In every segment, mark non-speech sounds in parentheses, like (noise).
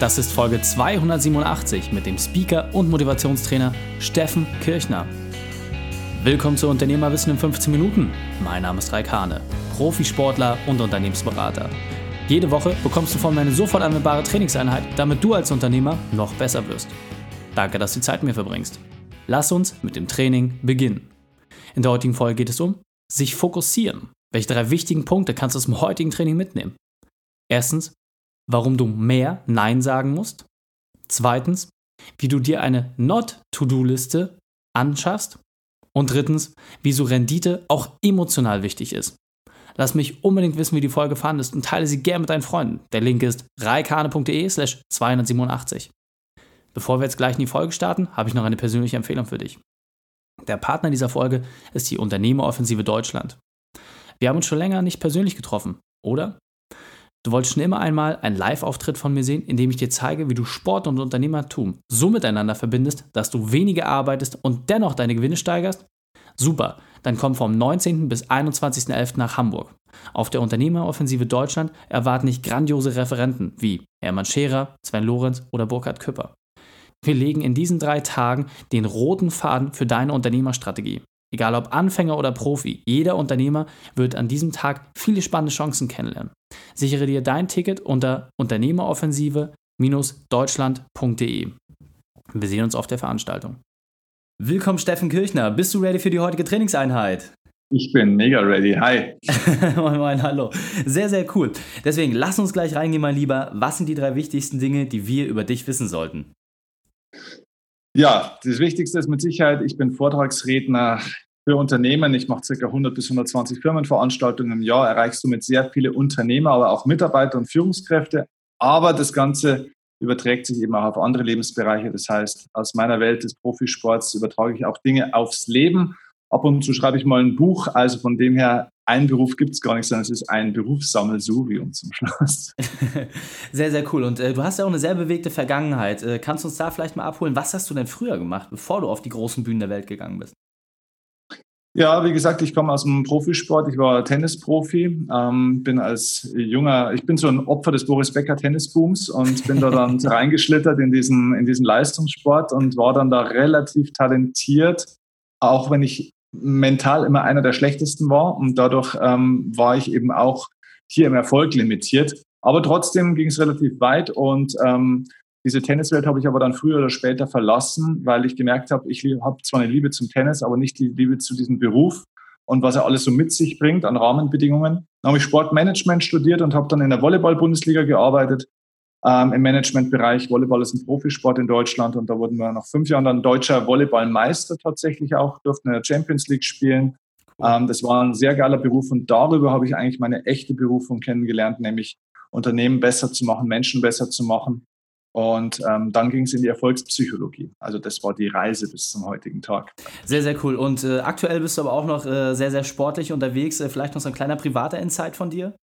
Das ist Folge 287 mit dem Speaker und Motivationstrainer Steffen Kirchner. Willkommen zu Unternehmerwissen in 15 Minuten. Mein Name ist Raik Hane, Profisportler und Unternehmensberater. Jede Woche bekommst du von mir eine sofort anwendbare Trainingseinheit, damit du als Unternehmer noch besser wirst. Danke, dass du die Zeit mit mir verbringst. Lass uns mit dem Training beginnen. In der heutigen Folge geht es um sich fokussieren. Welche drei wichtigen Punkte kannst du aus dem heutigen Training mitnehmen? Erstens, warum du mehr Nein sagen musst. Zweitens, wie du dir eine Not-To-Do-Liste anschaffst. Und drittens, wieso Rendite auch emotional wichtig ist. Lass mich unbedingt wissen, wie die Folge fandest und teile sie gerne mit deinen Freunden. Der Link ist reikane.de slash 287. Bevor wir jetzt gleich in die Folge starten, habe ich noch eine persönliche Empfehlung für dich. Der Partner dieser Folge ist die Unternehmeroffensive Deutschland. Wir haben uns schon länger nicht persönlich getroffen, oder? Du wolltest schon immer einmal einen Live-Auftritt von mir sehen, in dem ich dir zeige, wie du Sport und Unternehmertum so miteinander verbindest, dass du weniger arbeitest und dennoch deine Gewinne steigerst? Super, dann komm vom 19. bis 21.11. nach Hamburg. Auf der Unternehmeroffensive Deutschland erwarten dich grandiose Referenten wie Hermann Scherer, Sven Lorenz oder Burkhard Küpper. Wir legen in diesen drei Tagen den roten Faden für deine Unternehmerstrategie. Egal ob Anfänger oder Profi, jeder Unternehmer wird an diesem Tag viele spannende Chancen kennenlernen. Sichere dir dein Ticket unter Unternehmeroffensive-deutschland.de. Wir sehen uns auf der Veranstaltung. Willkommen, Steffen Kirchner. Bist du ready für die heutige Trainingseinheit? Ich bin mega ready. Hi. (laughs) moin, moin, hallo. Sehr, sehr cool. Deswegen lass uns gleich reingehen, mein Lieber. Was sind die drei wichtigsten Dinge, die wir über dich wissen sollten? Ja, das Wichtigste ist mit Sicherheit, ich bin Vortragsredner für Unternehmen. Ich mache ca. 100 bis 120 Firmenveranstaltungen im Jahr, erreichst du mit sehr viele Unternehmer, aber auch Mitarbeiter und Führungskräfte. Aber das Ganze überträgt sich eben auch auf andere Lebensbereiche. Das heißt, aus meiner Welt des Profisports übertrage ich auch Dinge aufs Leben. Ab und zu schreibe ich mal ein Buch. Also von dem her, ein Beruf gibt es gar nicht, sondern es ist ein Berufssammelsurium zum Schluss. (laughs) sehr, sehr cool. Und äh, du hast ja auch eine sehr bewegte Vergangenheit. Äh, kannst du uns da vielleicht mal abholen? Was hast du denn früher gemacht, bevor du auf die großen Bühnen der Welt gegangen bist? Ja, wie gesagt, ich komme aus dem Profisport. Ich war Tennisprofi, ähm, bin als junger, ich bin so ein Opfer des Boris Becker Tennisbooms und bin da dann (laughs) reingeschlittert in diesen, in diesen Leistungssport und war dann da relativ talentiert, auch wenn ich mental immer einer der schlechtesten war und dadurch ähm, war ich eben auch hier im Erfolg limitiert. Aber trotzdem ging es relativ weit und ähm, diese Tenniswelt habe ich aber dann früher oder später verlassen, weil ich gemerkt habe, ich habe zwar eine Liebe zum Tennis, aber nicht die Liebe zu diesem Beruf und was er alles so mit sich bringt an Rahmenbedingungen. Dann habe ich Sportmanagement studiert und habe dann in der Volleyball-Bundesliga gearbeitet, ähm, im Managementbereich. Volleyball ist ein Profisport in Deutschland und da wurden wir nach fünf Jahren dann deutscher Volleyballmeister tatsächlich auch, durften in der Champions League spielen. Ähm, das war ein sehr geiler Beruf und darüber habe ich eigentlich meine echte Berufung kennengelernt, nämlich Unternehmen besser zu machen, Menschen besser zu machen und ähm, dann ging es in die Erfolgspsychologie. Also das war die Reise bis zum heutigen Tag. Sehr, sehr cool. Und äh, aktuell bist du aber auch noch äh, sehr, sehr sportlich unterwegs. Äh, vielleicht noch so ein kleiner privater Insight von dir?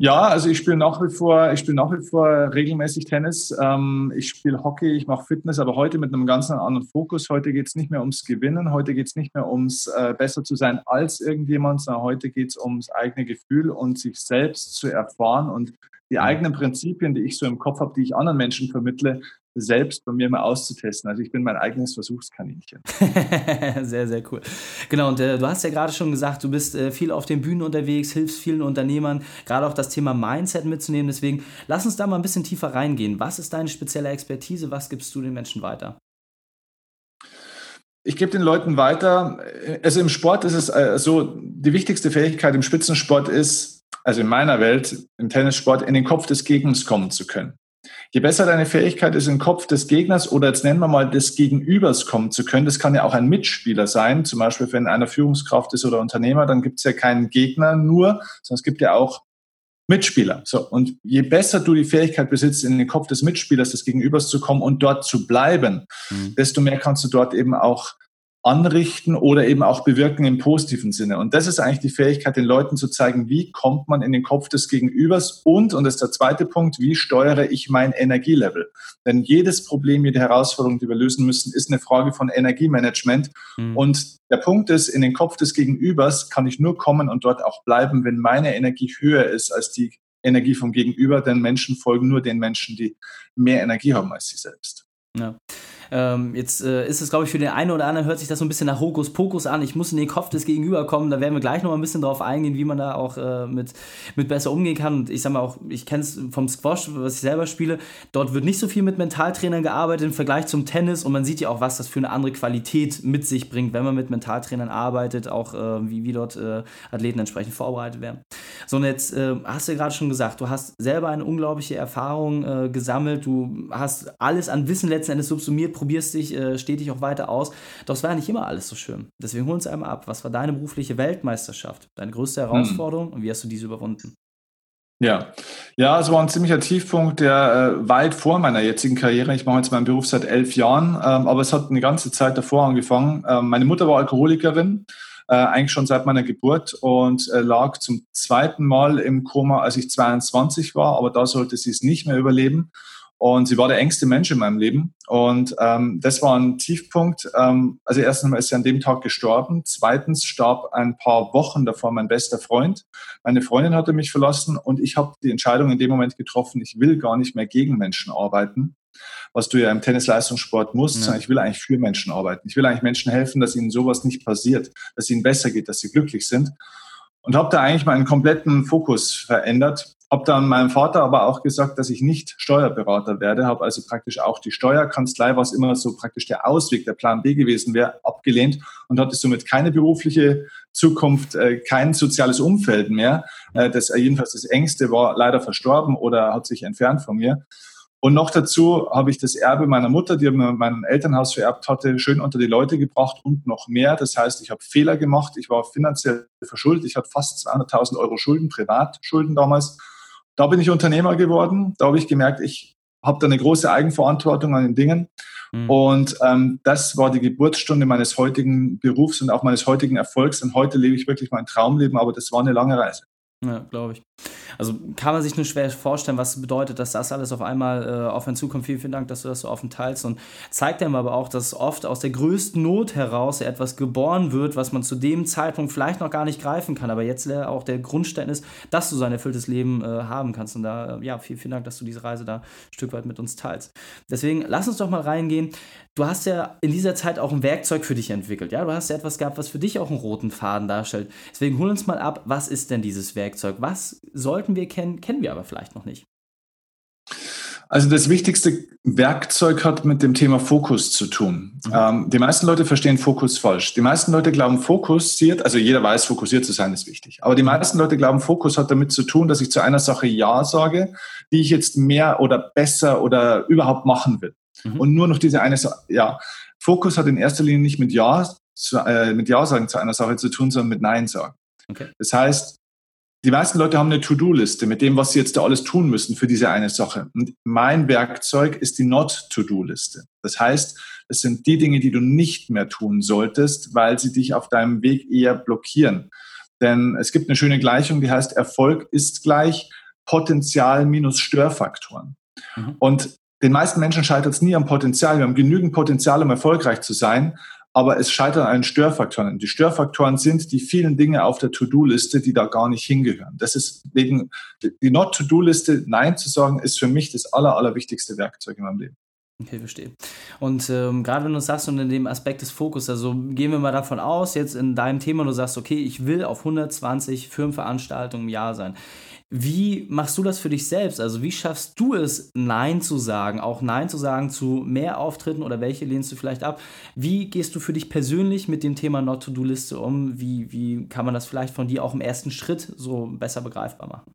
Ja, also ich spiele nach wie vor, ich spiele nach wie vor regelmäßig Tennis. Ähm, ich spiele Hockey, ich mache Fitness, aber heute mit einem ganz anderen Fokus. Heute geht es nicht mehr ums Gewinnen, heute geht es nicht mehr ums äh, besser zu sein als irgendjemand, sondern heute geht es ums eigene Gefühl und sich selbst zu erfahren und die eigenen Prinzipien, die ich so im Kopf habe, die ich anderen Menschen vermittle, selbst bei mir mal auszutesten. Also ich bin mein eigenes Versuchskaninchen. (laughs) sehr, sehr cool. Genau, und äh, du hast ja gerade schon gesagt, du bist äh, viel auf den Bühnen unterwegs, hilfst vielen Unternehmern, gerade auch das Thema Mindset mitzunehmen. Deswegen lass uns da mal ein bisschen tiefer reingehen. Was ist deine spezielle Expertise? Was gibst du den Menschen weiter? Ich gebe den Leuten weiter. Also im Sport ist es äh, so, die wichtigste Fähigkeit im Spitzensport ist, also in meiner Welt, im Tennissport, in den Kopf des Gegners kommen zu können. Je besser deine Fähigkeit ist, in den Kopf des Gegners oder jetzt nennen wir mal des Gegenübers kommen zu können, das kann ja auch ein Mitspieler sein, zum Beispiel wenn einer Führungskraft ist oder Unternehmer, dann gibt es ja keinen Gegner nur, sondern es gibt ja auch Mitspieler. So, und je besser du die Fähigkeit besitzt, in den Kopf des Mitspielers, des Gegenübers zu kommen und dort zu bleiben, mhm. desto mehr kannst du dort eben auch anrichten oder eben auch bewirken im positiven Sinne. Und das ist eigentlich die Fähigkeit, den Leuten zu zeigen, wie kommt man in den Kopf des Gegenübers und, und das ist der zweite Punkt, wie steuere ich mein Energielevel? Denn jedes Problem, jede Herausforderung, die wir lösen müssen, ist eine Frage von Energiemanagement. Mhm. Und der Punkt ist, in den Kopf des Gegenübers kann ich nur kommen und dort auch bleiben, wenn meine Energie höher ist als die Energie vom Gegenüber, denn Menschen folgen nur den Menschen, die mehr Energie haben als sie selbst. Ja. Ähm, jetzt äh, ist es, glaube ich, für den einen oder anderen hört sich das so ein bisschen nach Hokuspokus an. Ich muss in den Kopf des Gegenüber kommen. Da werden wir gleich noch ein bisschen drauf eingehen, wie man da auch äh, mit, mit besser umgehen kann. Und ich sage mal auch, ich kenne es vom Squash, was ich selber spiele. Dort wird nicht so viel mit Mentaltrainern gearbeitet im Vergleich zum Tennis. Und man sieht ja auch, was das für eine andere Qualität mit sich bringt, wenn man mit Mentaltrainern arbeitet, auch äh, wie, wie dort äh, Athleten entsprechend vorbereitet werden. So, und jetzt äh, hast du gerade schon gesagt, du hast selber eine unglaubliche Erfahrung äh, gesammelt. Du hast alles an Wissen letzten Endes subsumiert probierst dich äh, stetig auch weiter aus. Doch es war ja nicht immer alles so schön. Deswegen hol uns einmal ab. Was war deine berufliche Weltmeisterschaft? Deine größte hm. Herausforderung hm. und wie hast du diese überwunden? Ja, ja, es war ein ziemlicher Tiefpunkt, der äh, weit vor meiner jetzigen Karriere. Ich mache jetzt meinen Beruf seit elf Jahren, ähm, aber es hat eine ganze Zeit davor angefangen. Ähm, meine Mutter war Alkoholikerin, äh, eigentlich schon seit meiner Geburt und äh, lag zum zweiten Mal im Koma, als ich 22 war, aber da sollte sie es nicht mehr überleben. Und sie war der engste Mensch in meinem Leben. Und ähm, das war ein Tiefpunkt. Ähm, also erstens ist sie an dem Tag gestorben. Zweitens starb ein paar Wochen davor mein bester Freund. Meine Freundin hatte mich verlassen und ich habe die Entscheidung in dem Moment getroffen, ich will gar nicht mehr gegen Menschen arbeiten, was du ja im Tennisleistungssport musst, ja. ich will eigentlich für Menschen arbeiten. Ich will eigentlich Menschen helfen, dass ihnen sowas nicht passiert, dass ihnen besser geht, dass sie glücklich sind. Und habe da eigentlich meinen kompletten Fokus verändert habe dann meinem Vater aber auch gesagt, dass ich nicht Steuerberater werde, habe also praktisch auch die Steuerkanzlei, was immer so praktisch der Ausweg, der Plan B gewesen wäre, abgelehnt und hatte somit keine berufliche Zukunft, äh, kein soziales Umfeld mehr. Äh, das jedenfalls das Ängste war leider verstorben oder hat sich entfernt von mir. Und noch dazu habe ich das Erbe meiner Mutter, die mir mein Elternhaus vererbt hatte, schön unter die Leute gebracht und noch mehr. Das heißt, ich habe Fehler gemacht. Ich war finanziell verschuldet. Ich hatte fast 200.000 Euro Schulden, Privatschulden damals da bin ich Unternehmer geworden. Da habe ich gemerkt, ich habe da eine große Eigenverantwortung an den Dingen. Mhm. Und ähm, das war die Geburtsstunde meines heutigen Berufs und auch meines heutigen Erfolgs. Und heute lebe ich wirklich mein Traumleben, aber das war eine lange Reise. Ja, glaube ich. Also kann man sich nur schwer vorstellen, was bedeutet, dass das alles auf einmal äh, auf einen zukommt. Vielen, vielen Dank, dass du das so offen teilst und zeigt einem aber auch, dass oft aus der größten Not heraus etwas geboren wird, was man zu dem Zeitpunkt vielleicht noch gar nicht greifen kann, aber jetzt auch der Grundstein ist, dass du so ein erfülltes Leben äh, haben kannst. Und da, äh, ja, vielen, vielen Dank, dass du diese Reise da ein Stück weit mit uns teilst. Deswegen lass uns doch mal reingehen. Du hast ja in dieser Zeit auch ein Werkzeug für dich entwickelt. Ja, du hast ja etwas gehabt, was für dich auch einen roten Faden darstellt. Deswegen hol uns mal ab, was ist denn dieses Werkzeug? Was sollten sollten wir kennen, kennen wir aber vielleicht noch nicht. Also das wichtigste Werkzeug hat mit dem Thema Fokus zu tun. Mhm. Ähm, die meisten Leute verstehen Fokus falsch. Die meisten Leute glauben, fokussiert, also jeder weiß, fokussiert zu sein ist wichtig. Aber die meisten Leute glauben, Fokus hat damit zu tun, dass ich zu einer Sache Ja sage, die ich jetzt mehr oder besser oder überhaupt machen will. Mhm. Und nur noch diese eine Sache, ja. Fokus hat in erster Linie nicht mit Ja, zu, äh, mit Ja sagen zu einer Sache zu tun, sondern mit Nein sagen. Okay. Das heißt, die meisten Leute haben eine To-Do-Liste mit dem, was sie jetzt da alles tun müssen für diese eine Sache. Und mein Werkzeug ist die Not-To-Do-Liste. Das heißt, es sind die Dinge, die du nicht mehr tun solltest, weil sie dich auf deinem Weg eher blockieren. Denn es gibt eine schöne Gleichung, die heißt, Erfolg ist gleich Potenzial minus Störfaktoren. Mhm. Und den meisten Menschen scheitert es nie am Potenzial. Wir haben genügend Potenzial, um erfolgreich zu sein aber es scheitert an Störfaktoren. Die Störfaktoren sind die vielen Dinge auf der To-Do-Liste, die da gar nicht hingehören. Das ist wegen die Not-To-Do-Liste Nein zu sagen, ist für mich das aller, allerwichtigste Werkzeug in meinem Leben. Okay, verstehe. Und ähm, gerade wenn du sagst, und in dem Aspekt des Fokus, also gehen wir mal davon aus, jetzt in deinem Thema, du sagst, okay, ich will auf 120 Firmenveranstaltungen im Jahr sein. Wie machst du das für dich selbst? Also wie schaffst du es, Nein zu sagen, auch Nein zu sagen zu mehr Auftritten oder welche lehnst du vielleicht ab? Wie gehst du für dich persönlich mit dem Thema Not-to-Do-Liste um? Wie, wie kann man das vielleicht von dir auch im ersten Schritt so besser begreifbar machen?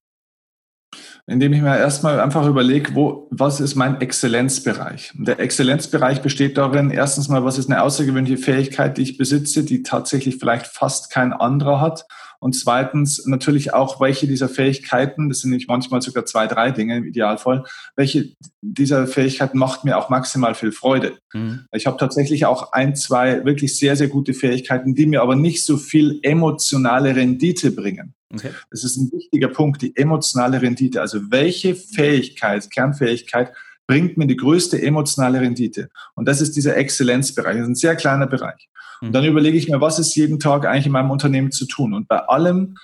indem ich mir erstmal einfach überlege, wo, was ist mein Exzellenzbereich? Der Exzellenzbereich besteht darin, erstens mal, was ist eine außergewöhnliche Fähigkeit, die ich besitze, die tatsächlich vielleicht fast kein anderer hat? Und zweitens natürlich auch, welche dieser Fähigkeiten, das sind nicht manchmal sogar zwei, drei Dinge im Idealfall, welche dieser Fähigkeiten macht mir auch maximal viel Freude. Mhm. Ich habe tatsächlich auch ein, zwei wirklich sehr, sehr gute Fähigkeiten, die mir aber nicht so viel emotionale Rendite bringen. Okay. Das ist ein wichtiger Punkt, die emotionale Rendite. Also welche Fähigkeit, Kernfähigkeit bringt mir die größte emotionale Rendite? Und das ist dieser Exzellenzbereich. Das ist ein sehr kleiner Bereich. Und dann überlege ich mir, was ist jeden Tag eigentlich in meinem Unternehmen zu tun? Und bei allem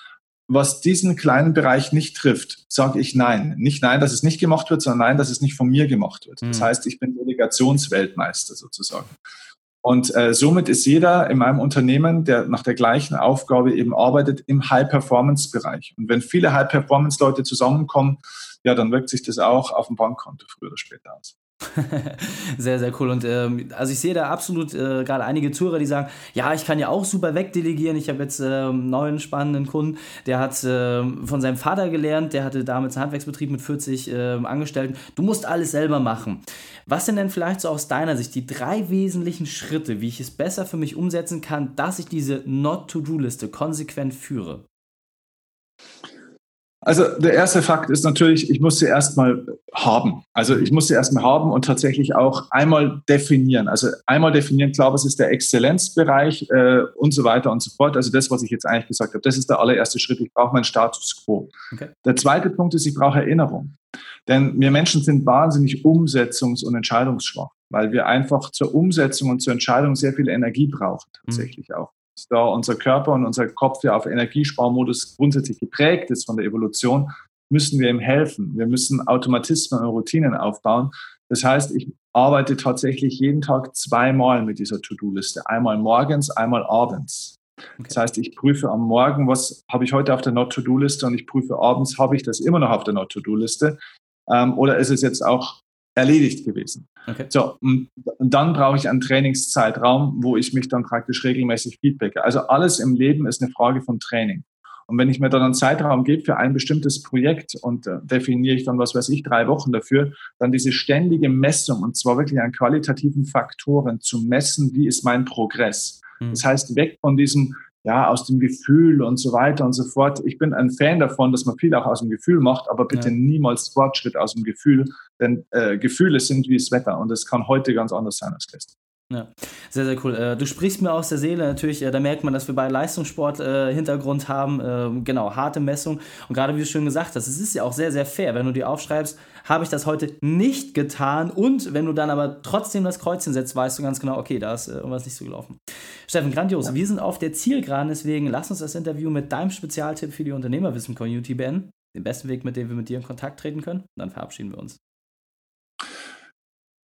was diesen kleinen Bereich nicht trifft, sage ich nein. Nicht nein, dass es nicht gemacht wird, sondern nein, dass es nicht von mir gemacht wird. Das mhm. heißt, ich bin Delegationsweltmeister sozusagen. Und äh, somit ist jeder in meinem Unternehmen, der nach der gleichen Aufgabe eben arbeitet, im High-Performance-Bereich. Und wenn viele High-Performance-Leute zusammenkommen, ja, dann wirkt sich das auch auf dem Bankkonto früher oder später aus. (laughs) sehr, sehr cool. Und ähm, also ich sehe da absolut äh, gerade einige Zuhörer, die sagen, ja, ich kann ja auch super wegdelegieren. Ich habe jetzt äh, einen neuen spannenden Kunden, der hat äh, von seinem Vater gelernt, der hatte damals einen Handwerksbetrieb mit 40 ähm, Angestellten. Du musst alles selber machen. Was sind denn vielleicht so aus deiner Sicht die drei wesentlichen Schritte, wie ich es besser für mich umsetzen kann, dass ich diese Not-to-Do-Liste konsequent führe? Also der erste Fakt ist natürlich, ich muss sie erstmal haben. Also ich muss sie erstmal haben und tatsächlich auch einmal definieren. Also einmal definieren, klar, was ist der Exzellenzbereich äh, und so weiter und so fort. Also das, was ich jetzt eigentlich gesagt habe, das ist der allererste Schritt. Ich brauche meinen Status quo. Okay. Der zweite Punkt ist, ich brauche Erinnerung. Denn wir Menschen sind wahnsinnig umsetzungs- und entscheidungsschwach, weil wir einfach zur Umsetzung und zur Entscheidung sehr viel Energie brauchen, tatsächlich mhm. auch da unser Körper und unser Kopf ja auf Energiesparmodus grundsätzlich geprägt ist von der Evolution, müssen wir ihm helfen. Wir müssen Automatismen und Routinen aufbauen. Das heißt, ich arbeite tatsächlich jeden Tag zweimal mit dieser To-Do-Liste. Einmal morgens, einmal abends. Okay. Das heißt, ich prüfe am Morgen, was habe ich heute auf der Not-To-Do-Liste und ich prüfe abends, habe ich das immer noch auf der Not-To-Do-Liste ähm, oder ist es jetzt auch erledigt gewesen. Okay. So, und dann brauche ich einen Trainingszeitraum, wo ich mich dann praktisch regelmäßig feedbacke. Also alles im Leben ist eine Frage von Training. Und wenn ich mir dann einen Zeitraum gebe für ein bestimmtes Projekt und äh, definiere ich dann, was weiß ich, drei Wochen dafür, dann diese ständige Messung und zwar wirklich an qualitativen Faktoren zu messen, wie ist mein Progress. Mhm. Das heißt, weg von diesem, ja, aus dem Gefühl und so weiter und so fort. Ich bin ein Fan davon, dass man viel auch aus dem Gefühl macht, aber bitte ja. niemals Fortschritt aus dem Gefühl, denn äh, Gefühle sind wie das Wetter und es kann heute ganz anders sein als gestern. Ja, sehr, sehr cool. Äh, du sprichst mir aus der Seele natürlich, äh, da merkt man, dass wir beide Leistungssport-Hintergrund äh, haben, ähm, genau, harte Messung. Und gerade wie du schon gesagt hast, es ist ja auch sehr, sehr fair, wenn du dir aufschreibst, habe ich das heute nicht getan und wenn du dann aber trotzdem das Kreuzchen setzt, weißt du ganz genau, okay, da ist irgendwas nicht so gelaufen. Steffen, grandios. Ja. Wir sind auf der Zielgeraden, deswegen lass uns das Interview mit deinem Spezialtipp für die Unternehmerwissen-Community beenden. Den besten Weg, mit dem wir mit dir in Kontakt treten können. Und dann verabschieden wir uns.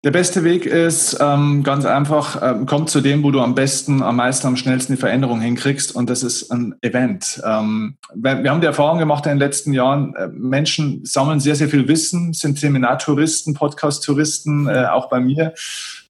Der beste Weg ist ähm, ganz einfach, ähm, kommt zu dem, wo du am besten, am meisten, am schnellsten die Veränderung hinkriegst und das ist ein Event. Ähm, wir, wir, haben die Erfahrung gemacht in den letzten Jahren, äh, Menschen sammeln sehr, sehr viel Wissen, sind Seminartouristen, Podcast-Touristen, äh, auch bei mir.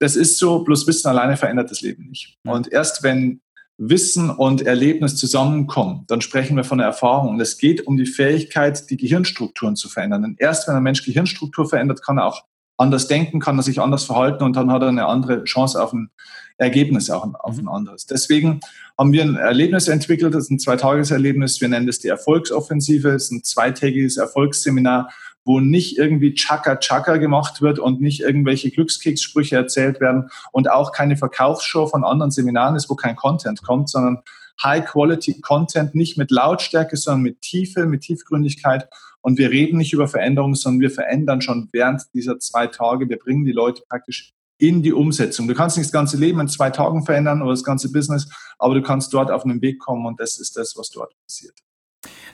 Das ist so, bloß Wissen alleine verändert das Leben nicht. Und erst wenn Wissen und Erlebnis zusammenkommen, dann sprechen wir von der Erfahrung. Und es geht um die Fähigkeit, die Gehirnstrukturen zu verändern. Denn erst wenn ein Mensch Gehirnstruktur verändert, kann er auch anders denken, kann er sich anders verhalten und dann hat er eine andere Chance auf ein Ergebnis, auch auf ein anderes. Deswegen haben wir ein Erlebnis entwickelt, das ist ein Zweitageserlebnis, wir nennen das die Erfolgsoffensive, es ist ein zweitägiges Erfolgsseminar, wo nicht irgendwie Chaka-Chaka gemacht wird und nicht irgendwelche Glückskekssprüche erzählt werden und auch keine Verkaufsshow von anderen Seminaren ist, wo kein Content kommt, sondern High-Quality-Content, nicht mit Lautstärke, sondern mit Tiefe, mit Tiefgründigkeit und wir reden nicht über Veränderungen, sondern wir verändern schon während dieser zwei Tage. Wir bringen die Leute praktisch in die Umsetzung. Du kannst nicht das ganze Leben in zwei Tagen verändern oder das ganze Business, aber du kannst dort auf einen Weg kommen und das ist das, was dort passiert.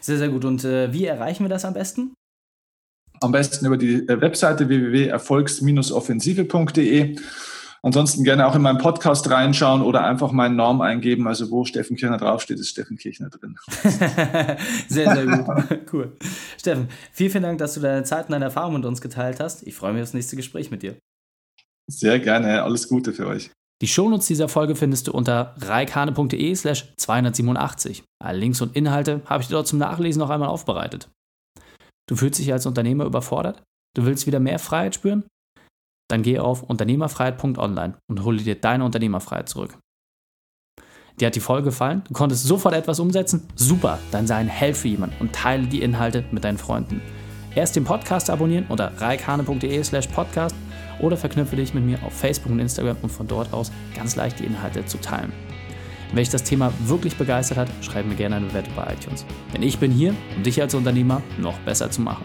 Sehr, sehr gut. Und äh, wie erreichen wir das am besten? Am besten über die äh, Webseite www.erfolgs-offensive.de. Ansonsten gerne auch in meinen Podcast reinschauen oder einfach meinen Namen eingeben. Also wo Steffen Kirchner draufsteht, ist Steffen Kirchner drin. (laughs) sehr, sehr gut. (laughs) cool. Steffen, vielen, vielen Dank, dass du deine Zeit und deine Erfahrungen mit uns geteilt hast. Ich freue mich auf das nächste Gespräch mit dir. Sehr gerne. Alles Gute für euch. Die Shownotes dieser Folge findest du unter reikane.de slash 287. Alle Links und Inhalte habe ich dir dort zum Nachlesen noch einmal aufbereitet. Du fühlst dich als Unternehmer überfordert? Du willst wieder mehr Freiheit spüren? Dann geh auf unternehmerfreiheit.online und hole dir deine Unternehmerfreiheit zurück. Dir hat die Folge gefallen? Du konntest sofort etwas umsetzen? Super, dann sei ein Held für jemanden und teile die Inhalte mit deinen Freunden. Erst den Podcast abonnieren unter reikhane.de slash podcast oder verknüpfe dich mit mir auf Facebook und Instagram, um von dort aus ganz leicht die Inhalte zu teilen. Wenn dich das Thema wirklich begeistert hat, schreib mir gerne eine Bewertung bei iTunes. Denn ich bin hier, um dich als Unternehmer noch besser zu machen.